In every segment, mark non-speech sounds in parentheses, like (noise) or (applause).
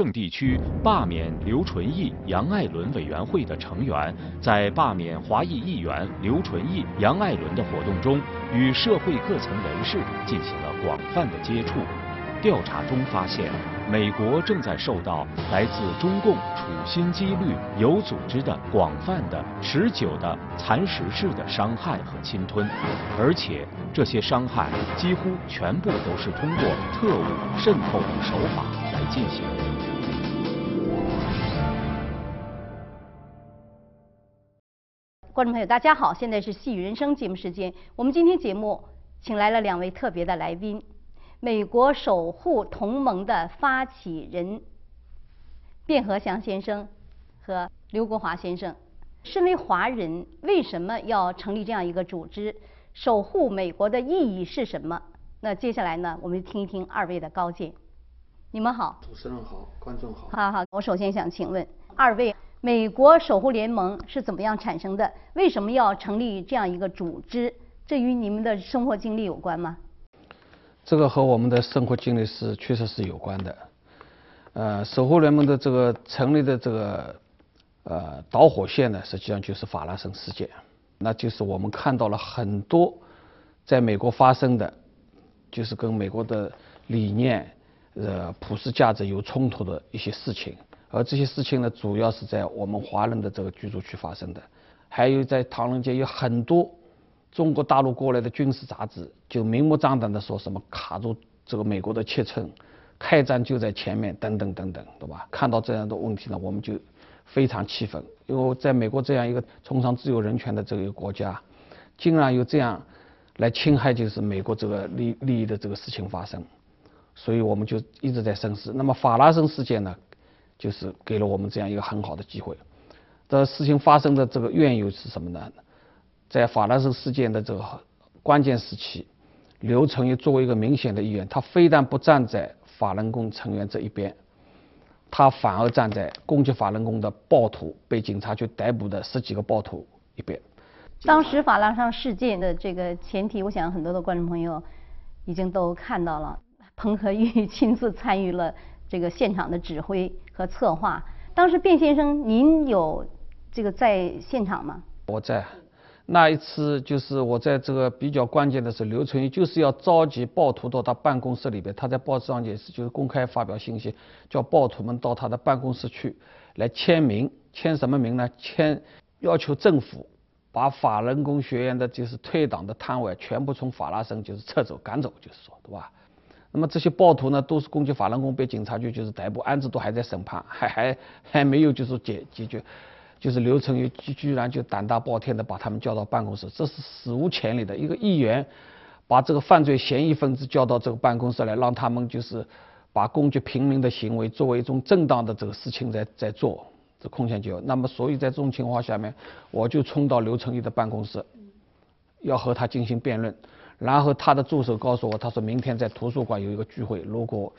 约法拉盛地区罢免刘纯义、杨爱伦委员会的成员，在罢免华裔议员刘纯义、杨爱伦的活动中，与社会各层人士进行了广泛的接触。调查中发现，美国正在受到来自中共处心积虑、有组织的、广泛的、持久的、蚕食式的伤害和侵吞，而且这些伤害几乎全部都是通过特务渗透等手法来进行观众朋友，大家好，现在是《戏语人生》节目时间。我们今天节目请来了两位特别的来宾。美国守护同盟的发起人卞和祥先生和刘国华先生，身为华人，为什么要成立这样一个组织？守护美国的意义是什么？那接下来呢，我们听一听二位的高见。你们好，主持人好，观众好。好好，我首先想请问二位，美国守护联盟是怎么样产生的？为什么要成立这样一个组织？这与你们的生活经历有关吗？这个和我们的生活经历是确实是有关的。呃，守护联盟的这个成立的这个呃导火线呢，实际上就是法拉盛事件。那就是我们看到了很多在美国发生的，就是跟美国的理念、呃普世价值有冲突的一些事情。而这些事情呢，主要是在我们华人的这个居住区发生的，还有在唐人街有很多。中国大陆过来的军事杂志就明目张胆的说什么卡住这个美国的切寸，开战就在前面等等等等，对吧？看到这样的问题呢，我们就非常气愤，因为在美国这样一个崇尚自由人权的这个国家，竟然有这样来侵害就是美国这个利利益的这个事情发生，所以我们就一直在深思。那么法拉盛事件呢，就是给了我们这样一个很好的机会。这事情发生的这个缘由是什么呢？在法拉盛事件的这个关键时期，刘成玉作为一个明显的议员，他非但不站在法轮功成员这一边，他反而站在攻击法轮功的暴徒被警察去逮捕的十几个暴徒一边。当时法拉盛事件的这个前提，我想很多的观众朋友已经都看到了，彭和玉 (laughs) 亲自参与了这个现场的指挥和策划。当时卞先生，您有这个在现场吗？我在。那一次就是我在这个比较关键的时候，刘存义就是要召集暴徒到他办公室里边，他在报纸上也是就是公开发表信息，叫暴徒们到他的办公室去来签名，签什么名呢？签要求政府把法轮功学院的就是退党的摊位全部从法拉盛就是撤走赶走，就是说对吧？那么这些暴徒呢，都是攻击法轮功，被警察局就是逮捕，案子都还在审判，(laughs) 还还还没有就是解解决。就是刘成宇居居然就胆大包天的把他们叫到办公室，这是史无前例的一个议员，把这个犯罪嫌疑分子叫到这个办公室来，让他们就是把攻击平民的行为作为一种正当的这个事情在在做，这空前绝后。那么所以在这种情况下面，我就冲到刘成宇的办公室，要和他进行辩论。然后他的助手告诉我，他说明天在图书馆有一个聚会，如果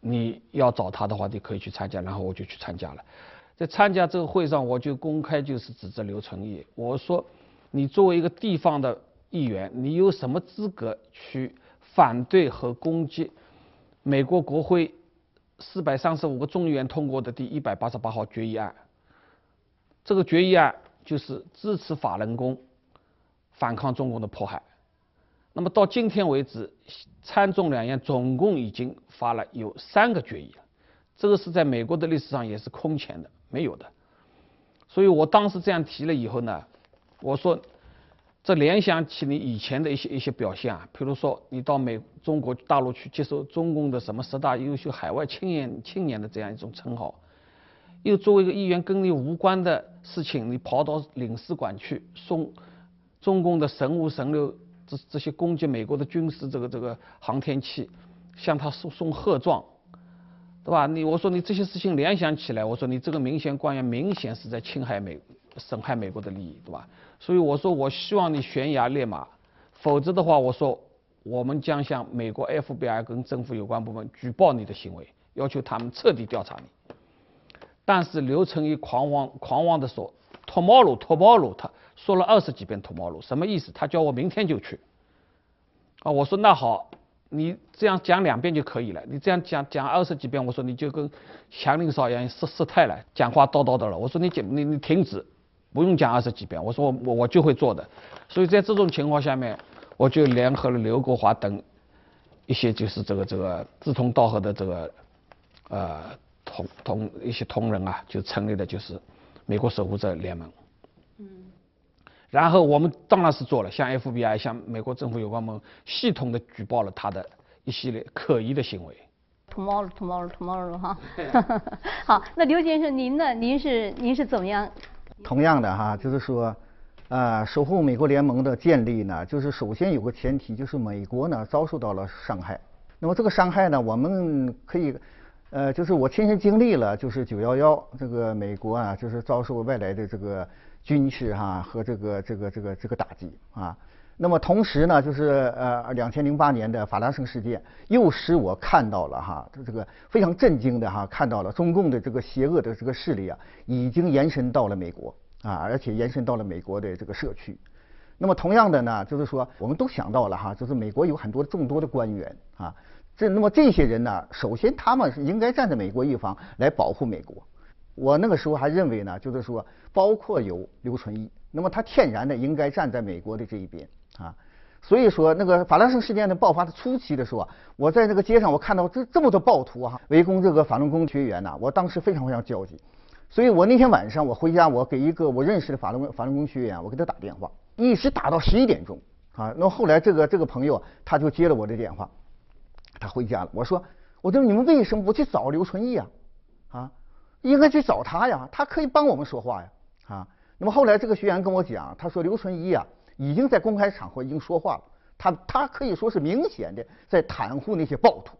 你要找他的话，你可以去参加。然后我就去参加了。在参加这个会上，我就公开就是指责刘成义，我说，你作为一个地方的议员，你有什么资格去反对和攻击美国国会四百三十五个众议员通过的第一百八十八号决议案？这个决议案就是支持法轮功反抗中共的迫害。那么到今天为止，参众两院总共已经发了有三个决议了，这个是在美国的历史上也是空前的。没有的，所以我当时这样提了以后呢，我说，这联想起你以前的一些一些表现啊，比如说你到美中国大陆去接受中共的什么十大优秀海外青年青年的这样一种称号，又作为一个议员跟你无关的事情，你跑到领事馆去送中共的神五神六这这些攻击美国的军事这个这个航天器，向他送送贺状。对吧？你我说你这些事情联想起来，我说你这个明显官员明显是在侵害美、损害美国的利益，对吧？所以我说我希望你悬崖勒马，否则的话，我说我们将向美国 FBI 跟政府有关部门举报你的行为，要求他们彻底调查你。但是刘成义狂妄狂妄的说，tomorrow，tomorrow，他说了二十几遍 tomorrow，什么意思？他叫我明天就去。啊，我说那好，你这样讲两遍就可以了。你这样讲讲二十几遍，我说你就跟祥林嫂一样失失态了，讲话叨叨的了。我说你讲你你停止，不用讲二十几遍。我说我我就会做的。所以在这种情况下面，我就联合了刘国华等一些就是这个这个志同道合的这个呃同同一些同仁啊，就成立了就是美国守护者联盟。嗯。然后我们当然是做了，向 FBI、向美国政府有关部门系统的举报了他的一系列可疑的行为。Tomorrow，tomorrow，tomorrow，哈。(laughs) 好，那刘先生您呢？您是您是怎么样？同样的哈，就是说，呃，守护美国联盟的建立呢，就是首先有个前提，就是美国呢遭受到了伤害。那么这个伤害呢，我们可以，呃，就是我亲身经历了，就是九幺幺这个美国啊，就是遭受外来的这个。军事哈和这个这个这个这个打击啊，那么同时呢，就是呃两千零八年的法拉盛事件，又使我看到了哈这个非常震惊的哈看到了中共的这个邪恶的这个势力啊，已经延伸到了美国啊，而且延伸到了美国的这个社区。那么同样的呢，就是说我们都想到了哈，就是美国有很多众多的官员啊，这那么这些人呢，首先他们是应该站在美国一方来保护美国。我那个时候还认为呢，就是说，包括有刘纯一，那么他天然的应该站在美国的这一边啊。所以说，那个法拉盛事件的爆发的初期的时候啊，我在那个街上，我看到这这么多暴徒哈围攻这个法轮功学员呐，我当时非常非常焦急。所以我那天晚上我回家，我给一个我认识的法轮法轮功学员，我给他打电话，一直打到十一点钟啊。那后来这个这个朋友他就接了我的电话，他回家了。我说，我说你们为什么不去找刘纯义啊？啊？应该去找他呀，他可以帮我们说话呀，啊。那么后来这个学员跟我讲，他说刘纯一啊已经在公开场合已经说话了，他他可以说是明显的在袒护那些暴徒，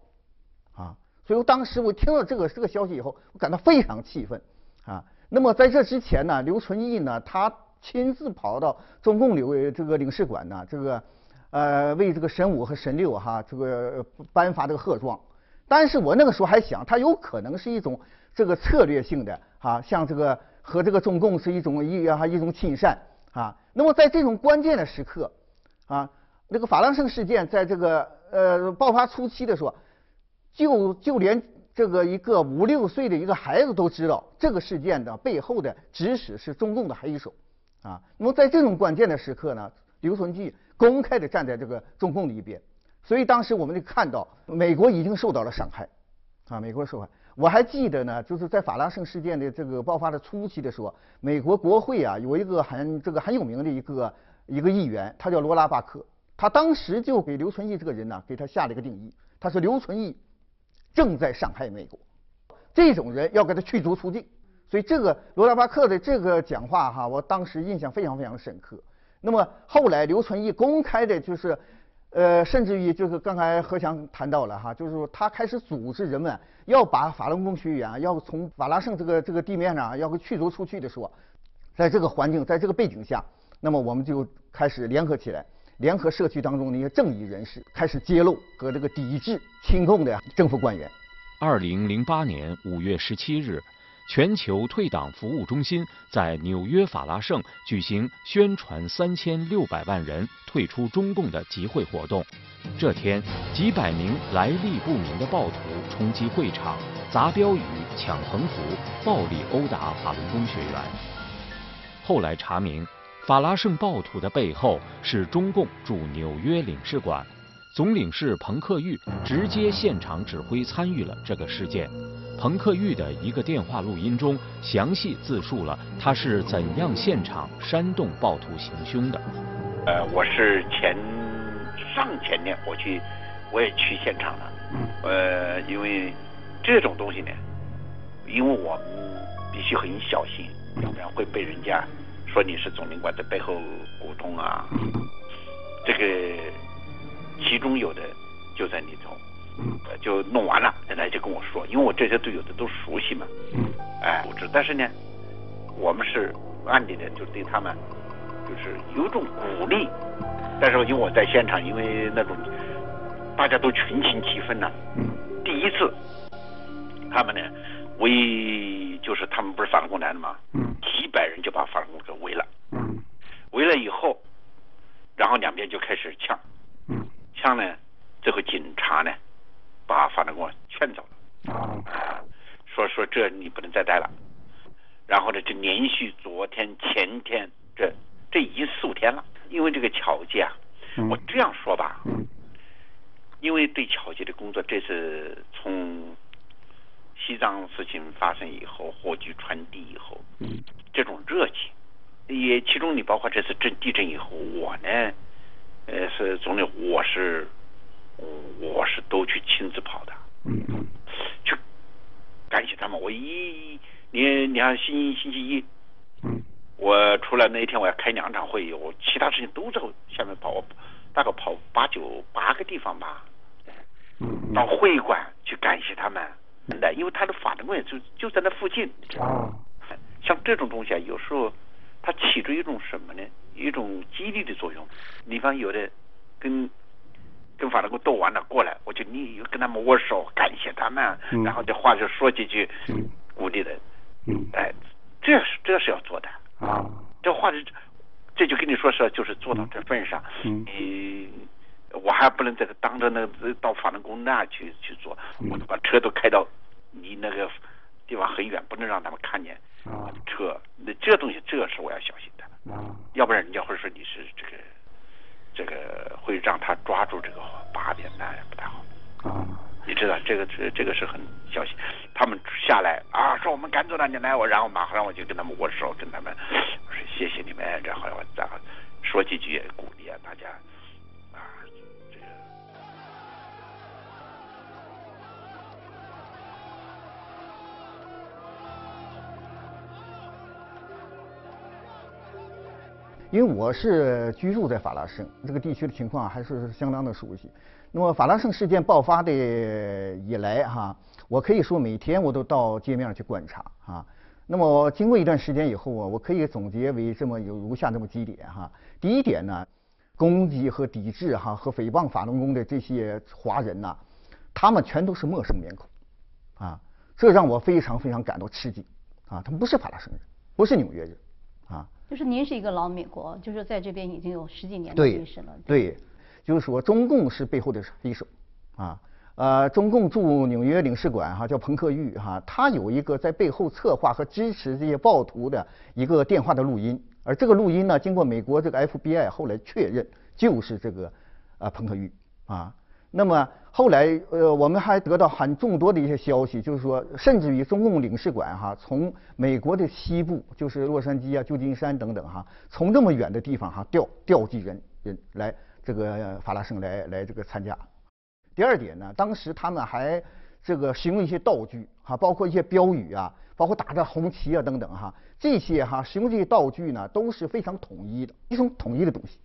啊。所以当时我听到这个这个消息以后，我感到非常气愤，啊。那么在这之前呢，刘纯义呢，他亲自跑到中共留这个领事馆呢，这个呃为这个神五和神六哈这个颁发这个贺状，但是我那个时候还想，他有可能是一种。这个策略性的啊，像这个和这个中共是一种一啊一种亲善啊。那么在这种关键的时刻啊，那个法拉盛事件在这个呃爆发初期的时候，就就连这个一个五六岁的一个孩子都知道这个事件的背后的指使是中共的黑手啊。那么在这种关键的时刻呢，刘存纪公开的站在这个中共的一边，所以当时我们就看到美国已经受到了伤害啊，美国受害。我还记得呢，就是在法拉盛事件的这个爆发的初期的时候，美国国会啊有一个很这个很有名的一个一个议员，他叫罗拉巴克，他当时就给刘存义这个人呢，给他下了一个定义，他说刘存义正在伤害美国，这种人要给他驱逐出境。所以这个罗拉巴克的这个讲话哈，我当时印象非常非常深刻。那么后来刘存义公开的就是。呃，甚至于就是刚才何强谈到了哈，就是说他开始组织人们要把法轮功学员要从法拉盛这个这个地面上要驱逐出去的时候，在这个环境，在这个背景下，那么我们就开始联合起来，联合社区当中的一些正义人士，开始揭露和这个抵制清共的政府官员。二零零八年五月十七日。全球退党服务中心在纽约法拉盛举行宣传三千六百万人退出中共的集会活动。这天，几百名来历不明的暴徒冲击会场，砸标语、抢横幅，暴力殴打法轮功学员。后来查明，法拉盛暴徒的背后是中共驻纽约领事馆。总领事彭克玉直接现场指挥参与了这个事件。彭克玉的一个电话录音中，详细自述了他是怎样现场煽动暴徒行凶的。呃，我是前上前年我去，我也去现场了。嗯。呃，因为这种东西呢，因为我们必须很小心，要不然会被人家说你是总领馆的背后股东啊。这个。其中有的就在里头，就弄完了，现在就跟我说，因为我这些队友的都熟悉嘛，哎，组织，但是呢，我们是暗地的，就对他们就是有种鼓励，但是因为我在现场，因为那种大家都群情激愤呐，第一次，他们呢围就是他们不是反攻来了嘛，几百人就把反攻给围了，围了以后，然后两边就开始呛。枪呢，最后警察呢，把法轮功劝走了。啊，说说这你不能再待了。然后呢，就连续昨天、前天，这这已经四五天了。因为这个侨界啊，我这样说吧，因为对侨界的工作，这次从西藏事情发生以后，火炬传递以后，这种热情，也其中你包括这次震地震以后，我呢，呃，是总理，我是我是都去亲自跑的，嗯去感谢他们。我一你你看星星期一。嗯我出来那一天我要开两场会议，我其他事情都在下面跑，我大概跑八九八个地方吧，到会馆去感谢他们，的，因为他的法轮功就就在那附近。啊，像这种东西啊，有时候它起着一种什么呢？一种激励的作用。你方有的跟跟法轮功斗完了过来，我就你跟他们握手感谢他们，然后这话就说几句鼓励的。嗯，哎，这是这是要做的。啊，这话是这就跟你说是，就是做到这份上，你我还不能在这当着那到法轮功那去去做，我都把车都开到离那个地方很远，不能让他们看见车。那这东西，这是我要小心的，要不然人家会说你是这个这个会让他抓住这个把柄，那也不太好。啊。你知道这个这这个是很小心，他们下来啊，说我们赶走了你来我，然后马上我就跟他们握手，跟他们我说谢谢你们，然后我然后说几句鼓励啊，大家因为我是居住在法拉盛这个地区的情况还是相当的熟悉。那么法拉盛事件爆发的以来哈，我可以说每天我都到街面去观察啊。那么经过一段时间以后啊，我可以总结为这么有如下这么几点哈。第一点呢，攻击和抵制哈和诽谤法轮功的这些华人呐，他们全都是陌生面孔啊，这让我非常非常感到吃惊啊。他们不是法拉盛人，不是纽约人啊。就是您是一个老美国，就是在这边已经有十几年的历史了。对。就是说，中共是背后的黑手，啊，呃，中共驻纽约领事馆哈叫彭克玉哈，他有一个在背后策划和支持这些暴徒的一个电话的录音，而这个录音呢，经过美国这个 FBI 后来确认，就是这个呃彭克玉啊。那么后来呃，我们还得到很众多的一些消息，就是说，甚至于中共领事馆哈，从美国的西部，就是洛杉矶啊、旧金山等等哈，从这么远的地方哈调调集人人来。这个法拉盛来来这个参加。第二点呢，当时他们还这个使用一些道具哈，包括一些标语啊，包括打着红旗啊等等哈，这些哈使用这些道具呢都是非常统一的，一种统一的东西。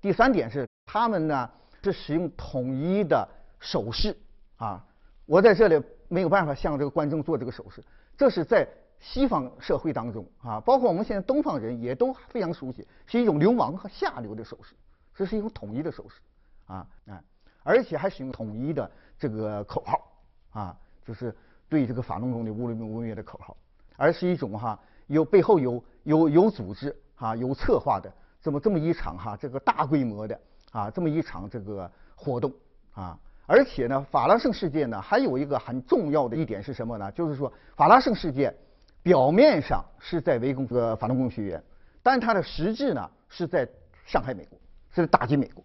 第三点是他们呢是使用统一的手势啊，我在这里没有办法向这个观众做这个手势，这是在西方社会当中啊，包括我们现在东方人也都非常熟悉，是一种流氓和下流的手势。这是一种统一的手势，啊啊，而且还使用统一的这个口号，啊，就是对这个法轮功的“乌伦乌月”的口号，而是一种哈有背后有有有组织啊有策划的这么这么一场哈这个大规模的啊这么一场这个活动啊，而且呢法拉盛事件呢还有一个很重要的一点是什么呢？就是说法拉盛事件表面上是在围攻这个法轮功学员，但它的实质呢是在伤害美国。是在打击美国，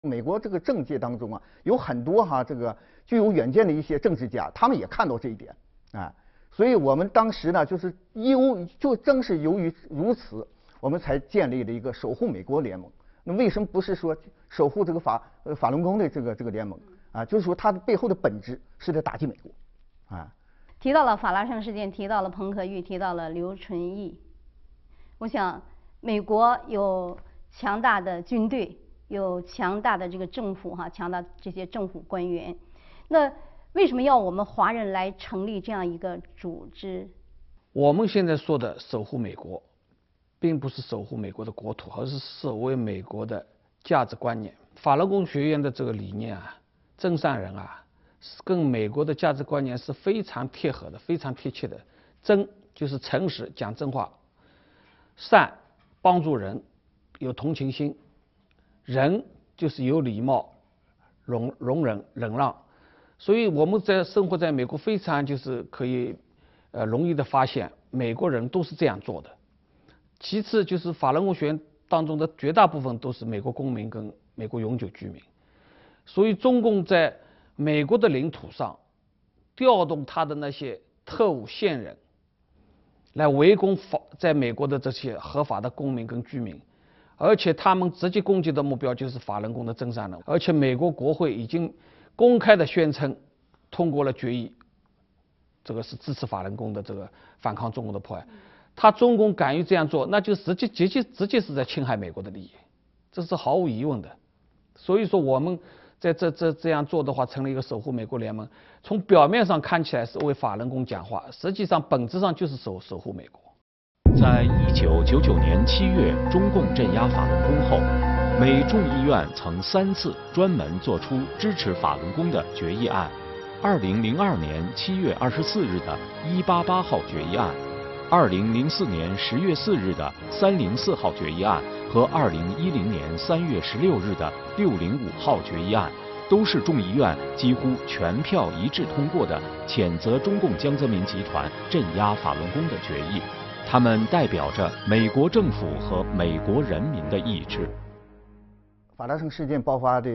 美国这个政界当中啊，有很多哈这个具有远见的一些政治家，他们也看到这一点啊，所以我们当时呢，就是由就正是由于如此，我们才建立了一个守护美国联盟。那为什么不是说守护这个法呃法轮功的这个这个联盟啊？就是说它的背后的本质是在打击美国啊。提到了法拉盛事件，提到了彭可玉，提到了刘纯义，我想美国有。强大的军队，有强大的这个政府哈，强大这些政府官员。那为什么要我们华人来成立这样一个组织？我们现在说的守护美国，并不是守护美国的国土，而是守卫美国的价值观念。法轮功学院的这个理念啊，真善人啊，是跟美国的价值观念是非常贴合的，非常贴切的。真就是诚实，讲真话；善，帮助人。有同情心，仁就是有礼貌，容容忍忍让。所以我们在生活在美国，非常就是可以呃容易的发现，美国人都是这样做的。其次就是法轮功学员当中的绝大部分都是美国公民跟美国永久居民，所以中共在美国的领土上调动他的那些特务线人来围攻法在美国的这些合法的公民跟居民，而且他们直接攻击的目标就是法轮功的真善人，而且美国国会已经公开的宣称通过了决议，这个是支持法轮功的这个反抗中国的迫害。他中共敢于这样做，那就直接直接直接是在侵害美国的利益，这是毫无疑问的。所以说我们在这这这样做的话，成了一个守护美国联盟。从表面上看起来是为法轮功讲话，实际上本质上就是守守护美国。在一九九九年七月，中共镇压法轮功后，美众议院曾三次专门作出支持法轮功的决议案。二零零二年七月二十四日的一八八号决议案。二零零四年十月四日的三零四号决议案和二零一零年三月十六日的六零五号决议案，都是众议院几乎全票一致通过的谴责中共江泽民集团镇压法轮功的决议。他们代表着美国政府和美国人民的意志。法拉盛事件爆发的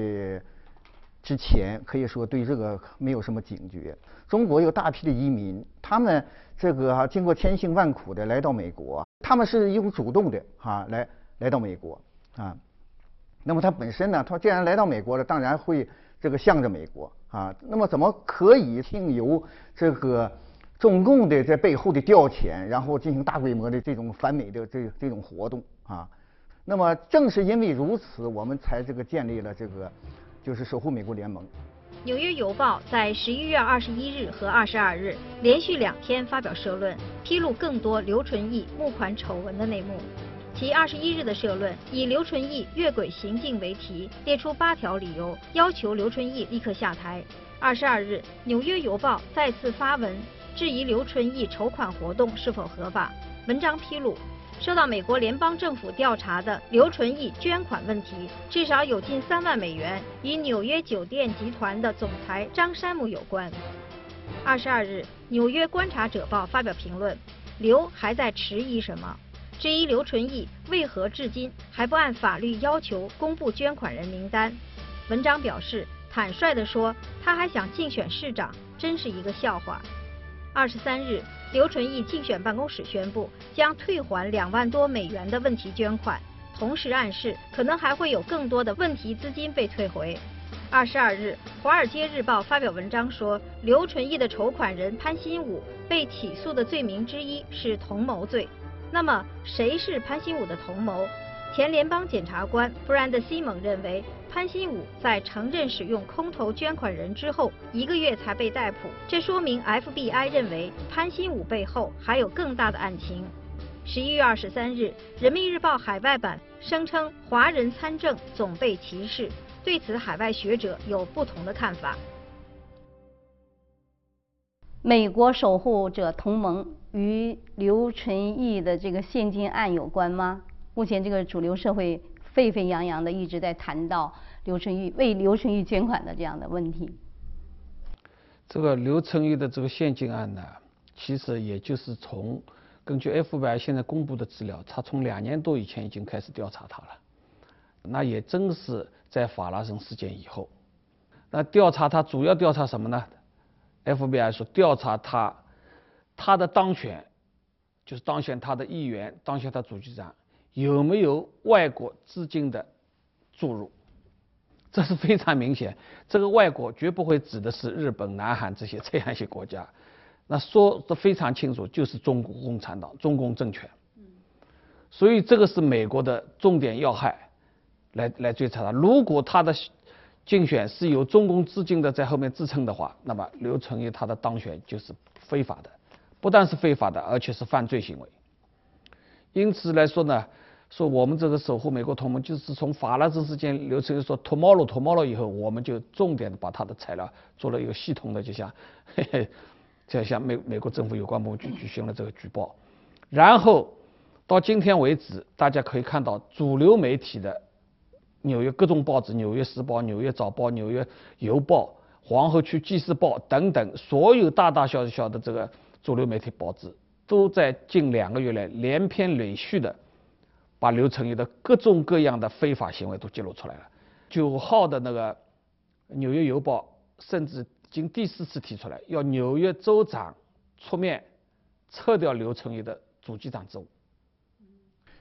之前，可以说对这个没有什么警觉。中国有大批的移民，他们。这个哈经过千辛万苦的来到美国，他们是用主动的哈来来到美国啊。那么他本身呢，他既然来到美国了，当然会这个向着美国啊。那么怎么可以听由这个中共的在背后的调遣，然后进行大规模的这种反美的这这种活动啊？那么正是因为如此，我们才这个建立了这个就是守护美国联盟。《纽约邮报》在十一月二十一日和二十二日连续两天发表社论，披露更多刘纯义募款丑闻的内幕。其二十一日的社论以“刘纯义越轨行径”为题，列出八条理由，要求刘纯义立刻下台。二十二日，《纽约邮报》再次发文质疑刘纯义筹款活动是否合法。文章披露。受到美国联邦政府调查的刘纯义捐款问题，至少有近三万美元与纽约酒店集团的总裁张山姆有关。二十二日，《纽约观察者报》发表评论：刘还在迟疑什么？质疑刘纯义为何至今还不按法律要求公布捐款人名单。文章表示，坦率地说，他还想竞选市长，真是一个笑话。二十三日。刘纯义竞选办公室宣布将退还两万多美元的问题捐款，同时暗示可能还会有更多的问题资金被退回。二十二日，《华尔街日报》发表文章说，刘纯义的筹款人潘新武被起诉的罪名之一是同谋罪。那么，谁是潘新武的同谋？前联邦检察官布兰德·西蒙认为，潘新武在承认使用空头捐款人之后一个月才被逮捕，这说明 FBI 认为潘新武背后还有更大的案情。十一月二十三日，《人民日报》海外版声称华人参政总被歧视，对此海外学者有不同的看法。美国守护者同盟与刘纯义的这个现金案有关吗？目前这个主流社会沸沸扬扬的一直在谈到刘春玉为刘春玉捐款的这样的问题。这个刘春玉的这个现金案呢，其实也就是从根据 FBI 现在公布的资料，他从两年多以前已经开始调查他了。那也正是在法拉盛事件以后，那调查他主要调查什么呢？FBI 说调查他他的当选，就是当选他的议员，当选他主局长。有没有外国资金的注入？这是非常明显。这个外国绝不会指的是日本、南韩这些这样一些国家，那说的非常清楚，就是中国共产党、中共政权。所以这个是美国的重点要害，来来追查他。如果他的竞选是由中共资金的在后面支撑的话，那么刘成义他的当选就是非法的，不但是非法的，而且是犯罪行为。因此来说呢。说我们这个守护美国同盟，就是从法拉盛事件流程说 tomorrow tomorrow 以后，我们就重点的把他的材料做了一个系统的，就像，嘿嘿，就像美美国政府有关部门举举行了这个举报，然后到今天为止，大家可以看到主流媒体的纽约各种报纸，《纽约时报》、《纽约早报》、《纽约邮报》、《皇后区纪事报》等等，所有大大小小的这个主流媒体报纸，都在近两个月来连篇累续的把刘成义的各种各样的非法行为都揭露出来了。九号的那个《纽约邮报》甚至经第四次提出来，要纽约州长出面撤掉刘成义的主机长职务。《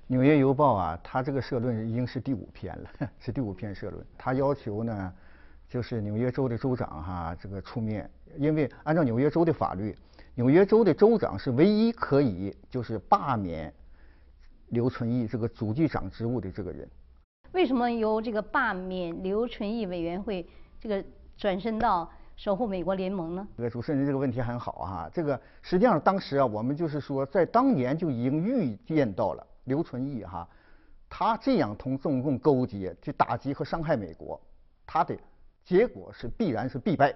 纽约邮报》啊，他这个社论已经是第五篇了，(laughs) 是第五篇社论。他要求呢，就是纽约州的州长哈，这个出面，因为按照纽约州的法律，纽约州的州长是唯一可以就是罢免刘存义这个主计长职务的这个人。为什么由这个罢免刘存义委员会这个转身到守护美国联盟呢？这个主持人这个问题很好哈，这个实际上当时啊，我们就是说在当年就已经预见到了。刘存义哈，他这样同中共勾结去打击和伤害美国，他的结果是必然是必败，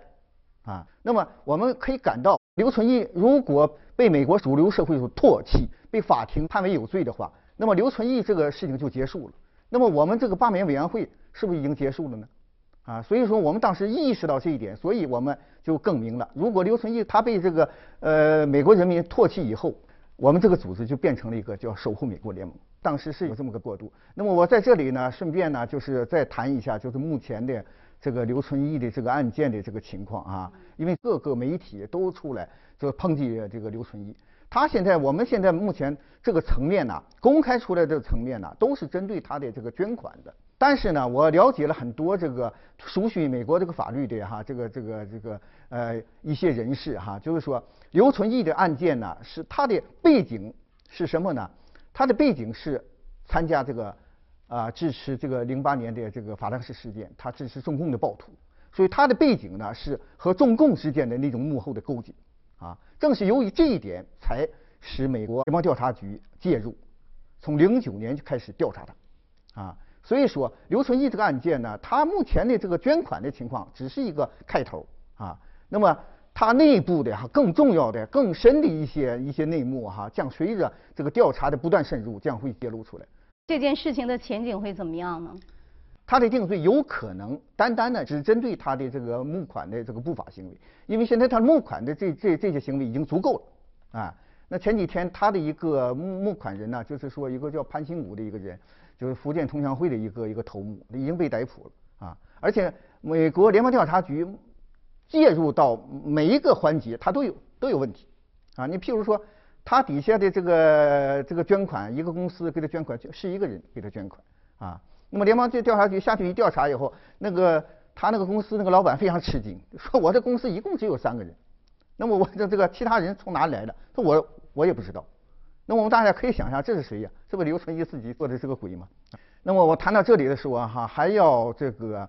啊，那么我们可以感到，刘存义如果被美国主流社会所唾弃，被法庭判为有罪的话，那么刘存义这个事情就结束了。那么我们这个罢免委员会是不是已经结束了呢？啊，所以说我们当时意识到这一点，所以我们就更明了，如果刘存义他被这个呃美国人民唾弃以后。我们这个组织就变成了一个叫守护美国联盟，当时是有这么个过渡。那么我在这里呢，顺便呢，就是再谈一下，就是目前的这个刘存义的这个案件的这个情况啊。因为各个媒体都出来就抨击这个刘存义，他现在我们现在目前这个层面呢，公开出来的层面呢，都是针对他的这个捐款的。但是呢，我了解了很多这个熟悉美国这个法律的哈，这个这个这个呃一些人士哈，就是说刘存义的案件呢，是他的背景是什么呢？他的背景是参加这个啊支持这个零八年的这个法兰西事件，他支持中共的暴徒，所以他的背景呢是和中共之间的那种幕后的勾结啊。正是由于这一点，才使美国联邦调查局介入，从零九年就开始调查他啊。所以说，刘存义这个案件呢，他目前的这个捐款的情况只是一个开头啊。那么，他内部的哈更重要的、更深的一些一些内幕哈，将随着这个调查的不断深入，将会揭露出来。这件事情的前景会怎么样呢？他的定罪有可能单单的只针对他的这个募款的这个不法行为，因为现在他募款的这这这些行为已经足够了啊。那前几天他的一个募募款人呢，就是说一个叫潘兴武的一个人。就是福建同乡会的一个一个头目，已经被逮捕了啊！而且美国联邦调查局介入到每一个环节，他都有都有问题啊！你譬如说，他底下的这个这个捐款，一个公司给他捐款，是一个人给他捐款啊。那么联邦调查局下去一调查以后，那个他那个公司那个老板非常吃惊，说我这公司一共只有三个人，那么我这这个其他人从哪里来的？说我我也不知道。那我们大家可以想象，这是谁呀？这不刘存义自己做的这个鬼吗？那么我谈到这里的时候哈，还要这个，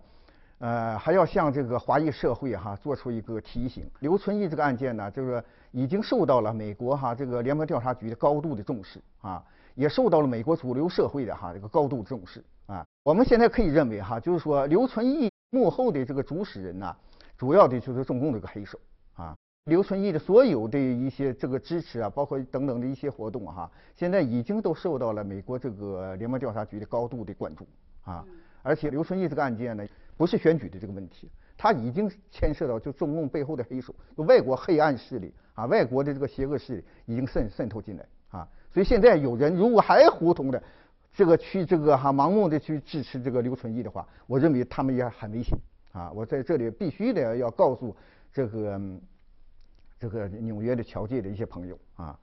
呃，还要向这个华裔社会哈做出一个提醒：刘存义这个案件呢，这个已经受到了美国哈这个联邦调查局的高度的重视啊，也受到了美国主流社会的哈这个高度重视啊。我们现在可以认为哈，就是说刘存义幕后的这个主使人呢，主要的就是中共这个黑手啊。刘存义的所有的一些这个支持啊，包括等等的一些活动哈，现在已经都受到了美国这个联邦调查局的高度的关注啊。而且刘存义这个案件呢，不是选举的这个问题，他已经牵涉到就中共背后的黑手，就外国黑暗势力啊，外国的这个邪恶势力已经渗渗透进来啊。所以现在有人如果还糊涂的这个去这个哈盲目的去支持这个刘存义的话，我认为他们也很危险啊。我在这里必须得要告诉这个。这个纽约的侨界的一些朋友啊，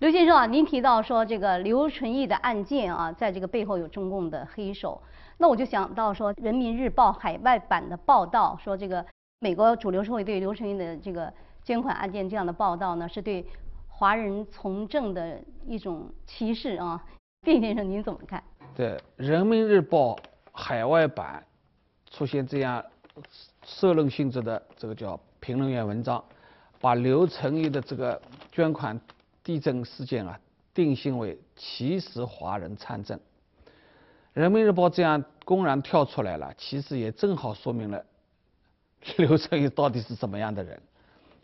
刘先生啊，您提到说这个刘纯义的案件啊，在这个背后有中共的黑手，那我就想到说，《人民日报》海外版的报道说，这个美国主流社会对刘纯义的这个捐款案件这样的报道呢，是对华人从政的一种歧视啊。卞先生，您怎么看？对，《人民日报》海外版出现这样社论性质的这个叫评论员文章。把刘成义的这个捐款地震事件啊定性为歧视华人参政，人民日报这样公然跳出来了，其实也正好说明了 (laughs) 刘成义到底是怎么样的人。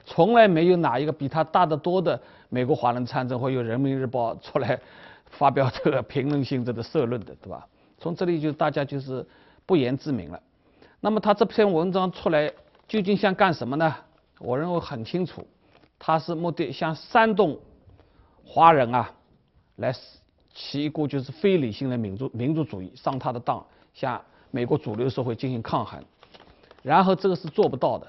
从来没有哪一个比他大得多的美国华人参政会有人民日报出来发表这个评论性质的社论的，对吧？从这里就大家就是不言自明了。那么他这篇文章出来究竟想干什么呢？我认为很清楚，他是目的想煽动华人啊，来起一股就是非理性的民族民族主义上他的当，向美国主流社会进行抗衡。然后这个是做不到的，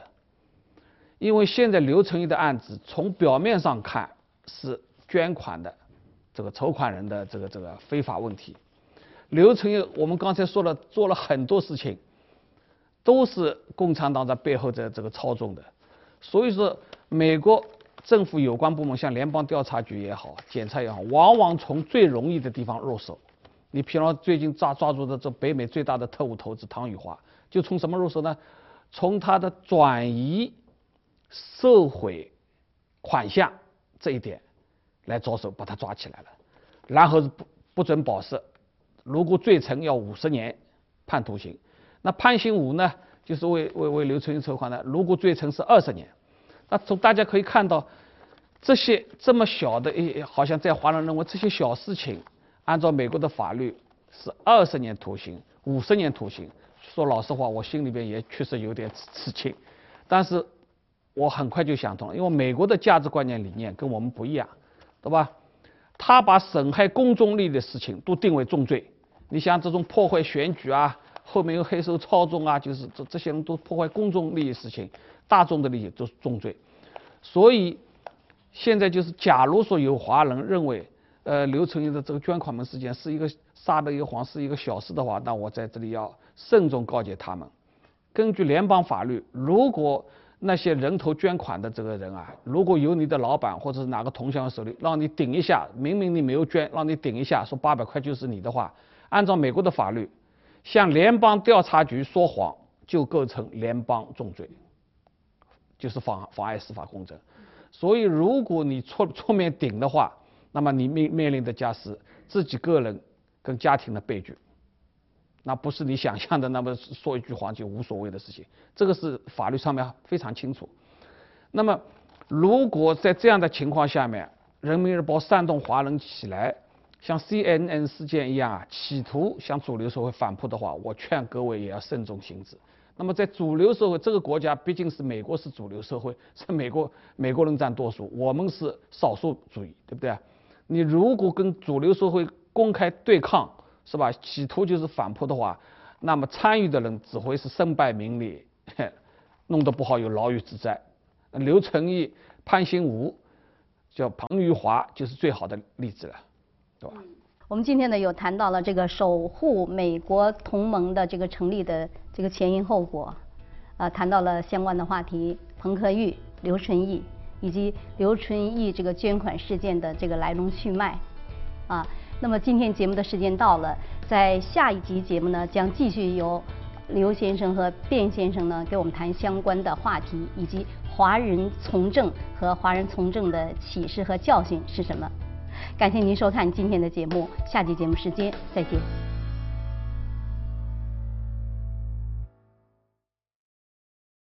因为现在刘成义的案子从表面上看是捐款的这个筹款人的这个这个非法问题。刘成义我们刚才说了做了很多事情，都是共产党在背后在这个操纵的。所以说，美国政府有关部门像联邦调查局也好，检察也好，往往从最容易的地方入手。你比方最近抓抓住的这北美最大的特务头子唐宇华，就从什么入手呢？从他的转移受贿款项这一点来着手，把他抓起来了，然后是不不准保释，如果罪成要五十年判徒刑。那潘兴武呢，就是为为为刘春英筹款的，如果罪成是二十年。那从大家可以看到，这些这么小的一，好像在华人认为这些小事情，按照美国的法律是二十年徒刑、五十年徒刑。说老实话，我心里边也确实有点刺刺但是我很快就想通了，因为美国的价值观念理念跟我们不一样，对吧？他把损害公众利益的事情都定为重罪。你像这种破坏选举啊，后面有黑手操纵啊，就是这这些人都破坏公众利益事情，大众的利益都是重罪。所以现在就是，假如说有华人认为，呃，刘成英的这个捐款门事件是一个杀的一个皇，是一个小事的话，那我在这里要。慎重告诫他们，根据联邦法律，如果那些人头捐款的这个人啊，如果有你的老板或者是哪个同乡手里让你顶一下，明明你没有捐，让你顶一下，说八百块就是你的话，按照美国的法律，向联邦调查局说谎就构成联邦重罪，就是妨妨碍司法公正。所以，如果你出出面顶的话，那么你面面临的将是自己个人跟家庭的悲剧。那不是你想象的那么说一句话就无所谓的事情，这个是法律上面非常清楚。那么，如果在这样的情况下面，《人民日报》煽动华人起来，像 CNN 事件一样啊，企图向主流社会反扑的话，我劝各位也要慎重行事。那么，在主流社会，这个国家毕竟是美国是主流社会，(laughs) 是美国美国人占多数，我们是少数主义，对不对？你如果跟主流社会公开对抗，是吧？企图就是反扑的话，那么参与的人只会是身败名裂，(laughs) 弄得不好有牢狱之灾。刘成义、潘兴武、叫彭玉华就是最好的例子了，对？我们今天呢，有谈到了这个守护美国同盟的这个成立的这个前因后果，啊，谈到了相关的话题，彭克玉、刘春义以及刘春义这个捐款事件的这个来龙去脉，啊。那么今天节目的时间到了，在下一集节目呢，将继续由刘先生和卞先生呢给我们谈相关的话题，以及华人从政和华人从政的启示和教训是什么。感谢您收看今天的节目，下期节目时间再见。